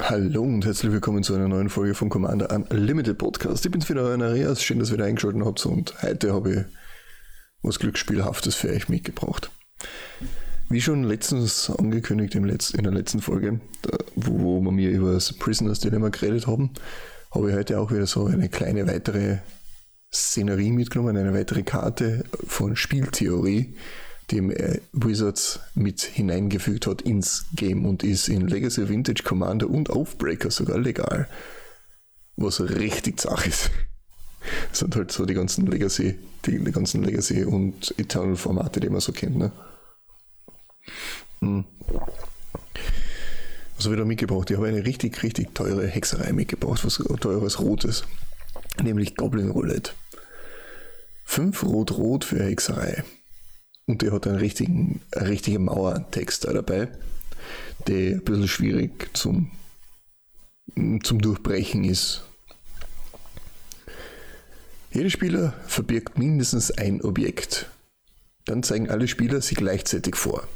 Hallo und herzlich willkommen zu einer neuen Folge von Commander Unlimited Podcast. Ich bin's wieder euer Areas. Schön, dass ihr wieder eingeschaltet habt und heute habe ich was Glücksspielhaftes für euch mitgebracht. Wie schon letztens angekündigt in der letzten Folge, wo wir mir über das Prisoners Dilemma geredet haben, habe ich heute auch wieder so eine kleine weitere Szenerie mitgenommen, eine weitere Karte von Spieltheorie, die äh, Wizards mit hineingefügt hat ins Game und ist in Legacy Vintage Commander und Aufbreaker sogar legal. Was richtig zach ist. Das sind halt so die ganzen Legacy, die, die ganzen Legacy und Eternal Formate, die man so kennt. Ne? Hm. Was habe ich da mitgebracht? Ich habe eine richtig, richtig teure Hexerei mitgebracht, was teures Rotes. Nämlich Goblin Roulette. 5 Rot-Rot für Hexerei. Und der hat einen richtigen, eine richtige Mauertext da dabei, der ein bisschen schwierig zum, zum Durchbrechen ist. Jeder Spieler verbirgt mindestens ein Objekt. Dann zeigen alle Spieler sie gleichzeitig vor.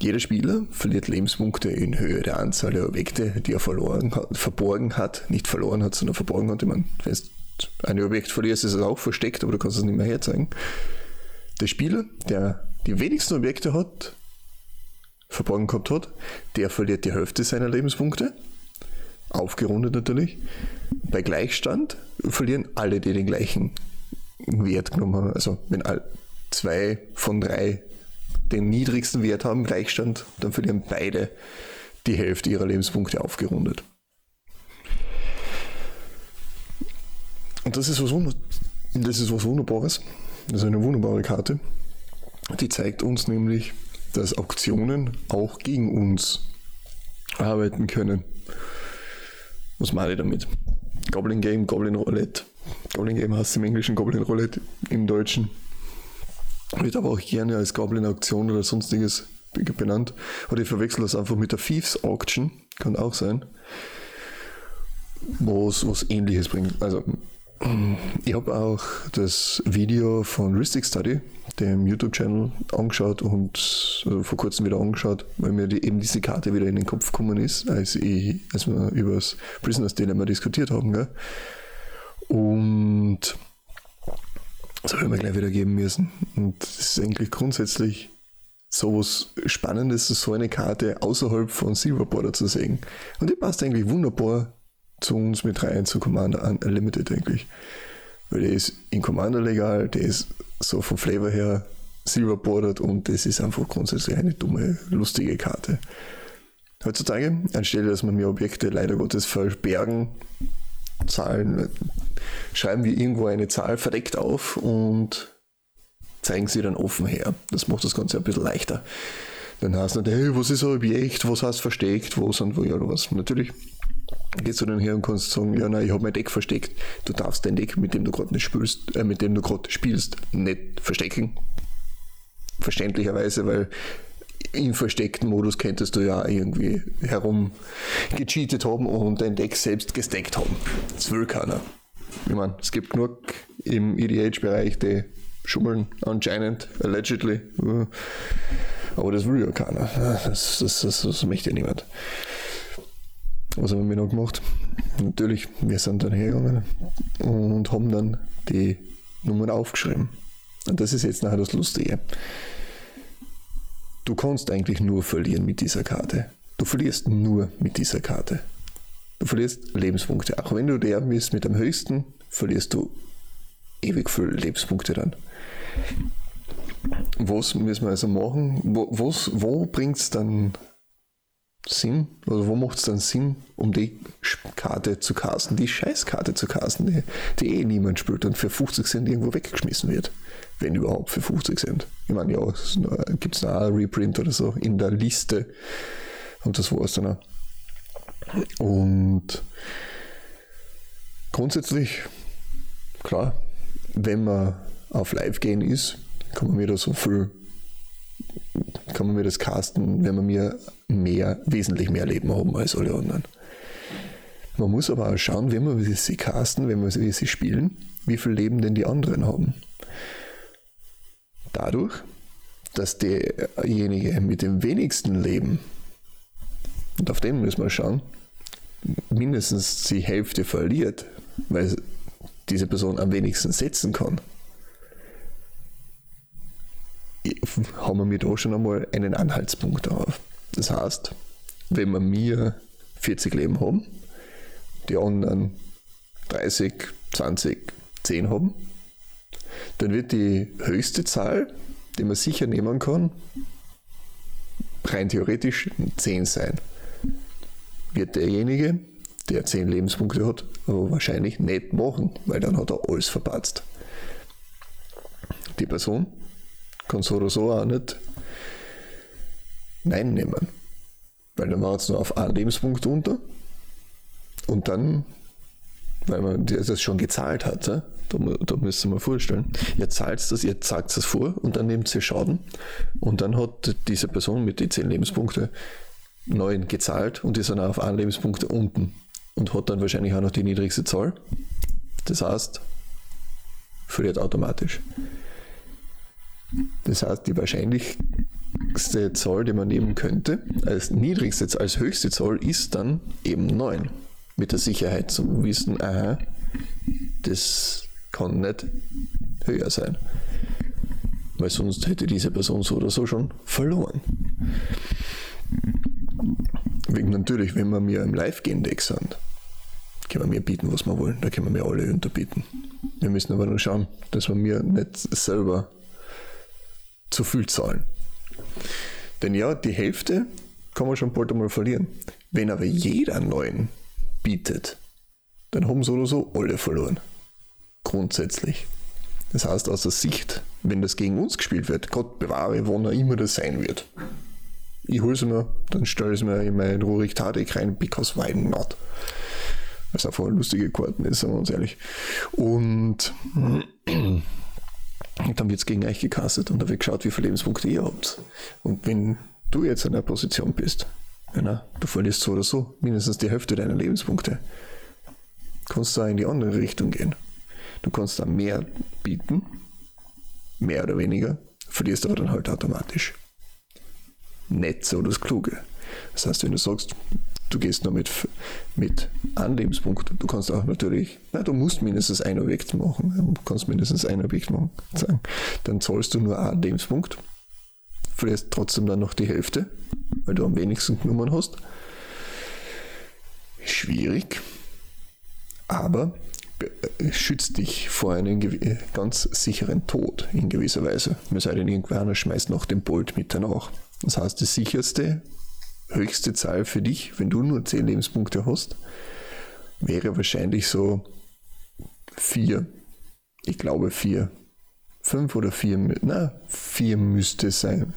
Jeder Spieler verliert Lebenspunkte in Höhe der Anzahl der Objekte, die er verloren hat, verborgen hat, nicht verloren hat, sondern verborgen hat. Ich meine, wenn du ein Objekt verlierst, ist es auch versteckt, aber du kannst es nicht mehr herzeigen. Der Spieler, der die wenigsten Objekte hat, verborgen gehabt hat, der verliert die Hälfte seiner Lebenspunkte. Aufgerundet natürlich. Bei Gleichstand verlieren alle, die den gleichen Wert genommen haben. Also wenn zwei von drei den niedrigsten Wert haben, Gleichstand, dann verlieren beide die Hälfte ihrer Lebenspunkte aufgerundet. Und das ist was, das ist was Wunderbares. Das ist eine wunderbare Karte. Die zeigt uns nämlich, dass Auktionen auch gegen uns arbeiten können. Was meine ich damit? Goblin Game, Goblin Roulette. Goblin Game heißt im Englischen Goblin Roulette, im Deutschen. Wird aber auch gerne als Goblin Auktion oder sonstiges benannt. Oder ich verwechsel das einfach mit der Thieves Auction. Kann auch sein. Was, was ähnliches bringt. Also ich habe auch das Video von Ristic Study, dem YouTube-Channel, angeschaut und also vor kurzem wieder angeschaut, weil mir die, eben diese Karte wieder in den Kopf gekommen ist, als, ich, als wir über das Prisoners Dilemma diskutiert haben. Gell? Und das habe ich mir gleich wieder geben müssen. Und das ist eigentlich grundsätzlich so was Spannendes, so eine Karte außerhalb von Silver Border zu sehen. Und die passt eigentlich wunderbar zu uns mit rein, zu Commander Unlimited eigentlich. Weil der ist in Commander legal, der ist so vom Flavor her silver bordered und das ist einfach grundsätzlich eine dumme, lustige Karte. Heutzutage, anstelle dass man mir Objekte leider Gottes verbergen, Zahlen, schreiben wir irgendwo eine Zahl verdeckt auf und zeigen sie dann offen her. Das macht das Ganze ein bisschen leichter. Dann heißt es nicht, hey, was ist ein Objekt, was hast du versteckt, wo sind wo ja was. Natürlich gehst du dann her und kannst sagen, ja, nein, ich habe mein Deck versteckt. Du darfst dein Deck, mit dem du gerade nicht spielst, äh, mit dem du gerade spielst, nicht verstecken. Verständlicherweise, weil im versteckten Modus könntest du ja irgendwie herum gecheatet haben und dein Deck selbst gesteckt haben. Das will keiner. Ich meine, es gibt genug im EDH-Bereich, die schummeln anscheinend, allegedly. Aber das will ja keiner. Das, das, das, das möchte ja niemand. Was haben wir noch gemacht? Natürlich, wir sind dann hergegangen und haben dann die Nummern aufgeschrieben. Und das ist jetzt nachher das Lustige. Du kannst eigentlich nur verlieren mit dieser Karte. Du verlierst nur mit dieser Karte. Du verlierst Lebenspunkte. Auch wenn du der bist mit dem höchsten, verlierst du ewig viele Lebenspunkte dann. Was müssen wir also machen? Wo, wo bringt es dann Sinn? Also wo macht es dann Sinn, um die Karte zu casten, die Scheißkarte zu casten, die, die eh niemand spielt und für 50 Cent irgendwo weggeschmissen wird? Wenn überhaupt für 50 Cent. Ich meine, ja, gibt es noch ein Reprint oder so in der Liste und das war es dann auch. Und grundsätzlich, klar, wenn man auf Live gehen ist, kann man wieder so viel kann man mir das casten, wenn man mir mehr, wesentlich mehr Leben haben als alle anderen. Man muss aber auch schauen, wenn wir sie casten, wenn wir sie spielen, wie viel Leben denn die anderen haben. Dadurch, dass derjenige mit dem wenigsten Leben und auf den müssen wir schauen, mindestens die Hälfte verliert, weil diese Person am wenigsten setzen kann, haben wir da schon einmal einen Anhaltspunkt darauf. Das heißt, wenn wir mir 40 Leben haben, die anderen 30, 20, 10 haben, dann wird die höchste Zahl, die man sicher nehmen kann, rein theoretisch 10 sein. Wird derjenige, der 10 Lebenspunkte hat, aber wahrscheinlich nicht machen, weil dann hat er alles verpatzt. Die Person kann so oder so auch nicht Nein nehmen. Weil dann war es nur auf einen Lebenspunkt unter und dann, weil man das schon gezahlt hat, da, da müsst ihr mal vorstellen, ihr zahlt das, ihr sagt es vor und dann nehmt ihr Schaden und dann hat diese Person mit den 10 Lebenspunkten 9 gezahlt und ist dann auf einen Lebenspunkt unten und hat dann wahrscheinlich auch noch die niedrigste Zahl. Das heißt, verliert automatisch. Das heißt, die wahrscheinlichste Zahl, die man nehmen könnte, als niedrigste, als höchste Zahl, ist dann eben 9. Mit der Sicherheit zu wissen, aha, das kann nicht höher sein. Weil sonst hätte diese Person so oder so schon verloren. Wegen natürlich, wenn wir mir im Live-Index sind, können wir mir bieten, was wir wollen. Da können wir mir alle unterbieten. Wir müssen aber nur schauen, dass wir mir nicht selber zu viel zahlen. Denn ja, die Hälfte kann man schon bald einmal verlieren. Wenn aber jeder neuen bietet, dann haben so oder so alle verloren. Grundsätzlich. Das heißt, aus der Sicht, wenn das gegen uns gespielt wird, Gott bewahre, wann er immer das sein wird. Ich hole es mir, dann stelle ich es mir in mein Rurik Tadek rein, because why not? Was einfach lustige Karten ist, sagen wir uns ehrlich. Und und dann wird es gegen euch gekastet und da wird geschaut, wie viele Lebenspunkte ihr habt. Und wenn du jetzt in einer Position bist, ja, du verlierst so oder so mindestens die Hälfte deiner Lebenspunkte, kannst du auch in die andere Richtung gehen. Du kannst da mehr bieten, mehr oder weniger, verlierst aber dann halt automatisch. Nicht so das Kluge. Das heißt, wenn du sagst, du gehst nur mit, mit einem Lebenspunkt. Du kannst auch natürlich, na, du musst mindestens ein Objekt machen. Du kannst mindestens ein Objekt machen. Dann zahlst du nur einen Lebenspunkt. Verlierst trotzdem dann noch die Hälfte, weil du am wenigsten genommen hast. Schwierig, aber schützt dich vor einem ganz sicheren Tod in gewisser Weise. Man sei denn, irgendwer schmeißt noch den Bolt mit danach. Das heißt, das sicherste höchste Zahl für dich, wenn du nur 10 Lebenspunkte hast, wäre wahrscheinlich so 4. Ich glaube 4. 5 oder 4, na, 4 müsste sein.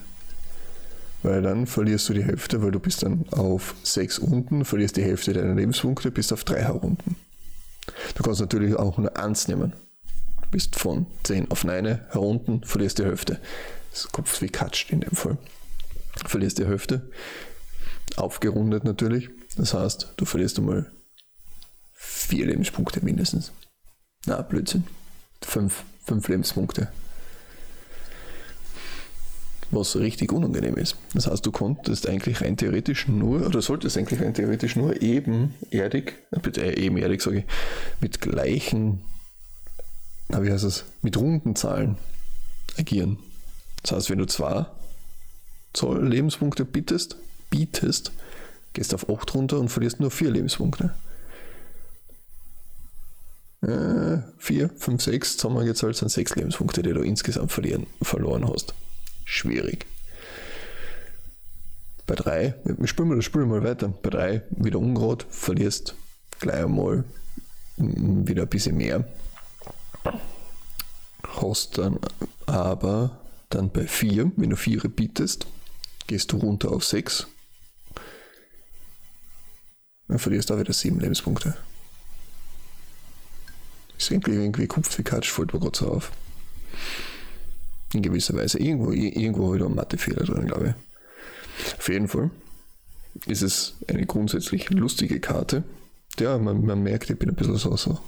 Weil dann verlierst du die Hälfte, weil du bist dann auf 6 unten, verlierst die Hälfte deiner Lebenspunkte, bist auf 3 herunten. Du kannst natürlich auch nur 1 nehmen. Du bist von 10 auf 9 herunten, verlierst die Hälfte. Das Kopf wie katscht in dem Fall. Verlierst die Hälfte, Aufgerundet natürlich. Das heißt, du verlierst einmal vier Lebenspunkte mindestens. Na, Blödsinn. Fünf, fünf Lebenspunkte. Was richtig unangenehm ist. Das heißt, du konntest eigentlich rein theoretisch nur, oder solltest eigentlich rein theoretisch nur ebenerdig, äh, ebenerdig sage ich, mit gleichen, na, wie heißt es, mit runden Zahlen agieren. Das heißt, wenn du zwei Lebenspunkte bittest, bietest, gehst auf 8 runter und verlierst nur 4 Lebenspunkte. 4, 5, 6, zusammengezahlt sind 6 Lebenspunkte, die du insgesamt verlieren, verloren hast. Schwierig. Bei 3, wir spielen mal das Spiel mal weiter. Bei 3 wieder ungerade, verlierst gleich einmal wieder ein bisschen mehr. Hast dann aber dann bei 4, wenn du 4 bietest, gehst du runter auf 6 dann verlierst du auch wieder sieben Lebenspunkte. Ist irgendwie, irgendwie Kupf wie Katsch, fällt mir gerade so auf. In gewisser Weise. Irgendwo, irgendwo wieder ein Mathefehler drin, glaube ich. Auf jeden Fall ist es eine grundsätzlich lustige Karte. Ja, man, man merkt, ich bin ein bisschen so, so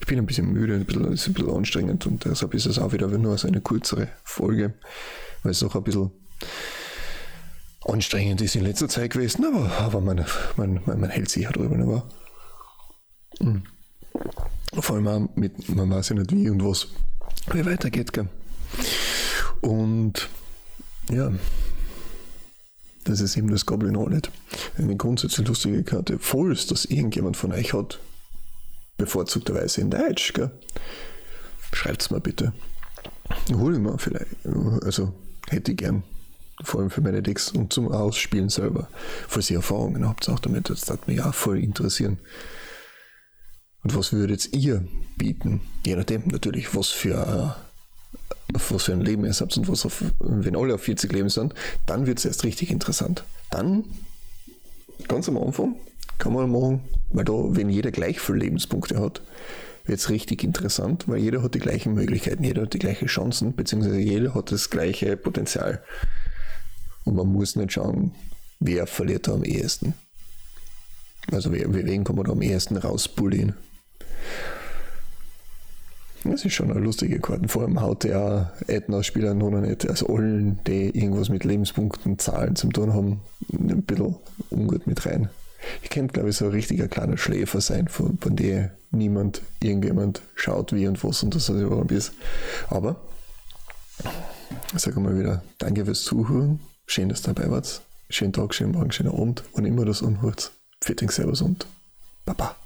ich bin ein bisschen müde, ein bisschen, ist ein bisschen anstrengend und deshalb ist es auch wieder nur so eine kürzere Folge, weil es auch ein bisschen anstrengend ist in letzter Zeit gewesen, aber, aber man, man, man, man hält sich ja drüber. Aber, mhm. Vor allem auch mit, man weiß ja nicht wie und was, wie weitergeht. Gell? Und ja, das ist eben das Goblin Wallet. Eine grundsätzlich lustige Karte. Falls das irgendjemand von euch hat, bevorzugterweise in Deutsch, schreibt es mir bitte. Hol ich mir vielleicht. Also hätte ich gern. Vor allem für meine und zum Ausspielen selber. Falls ihr Erfahrungen habt, auch damit, das würde mich auch voll interessieren. Und was würdet ihr bieten? Je nachdem natürlich, was für, auf was für ein Leben ihr habt und was auf, wenn alle auf 40 Leben sind, dann wird es erst richtig interessant. Dann, ganz am Anfang, kann man machen, weil da, wenn jeder gleich viele Lebenspunkte hat, wird es richtig interessant, weil jeder hat die gleichen Möglichkeiten, jeder hat die gleichen Chancen, beziehungsweise jeder hat das gleiche Potenzial. Und man muss nicht schauen, wer verliert da am ehesten. Also wen kann man da am ehesten rausbullen. Das ist schon eine lustige Karte. Vor allem haut der Ätna-Spieler noch nicht, also allen, die irgendwas mit Lebenspunkten, Zahlen zu tun haben, ein bisschen ungut mit rein. Ich könnte, glaube ich, so ein richtiger kleiner Schläfer sein, von, von dem niemand, irgendjemand schaut, wie und was und das überhaupt ist. Aber, ich sage mal wieder, danke fürs Zuhören. Schön, dass ihr dabei wart. Schönen Tag, schönen Morgen, schönen Abend. Und immer das unhört. Fitting Servus und Baba.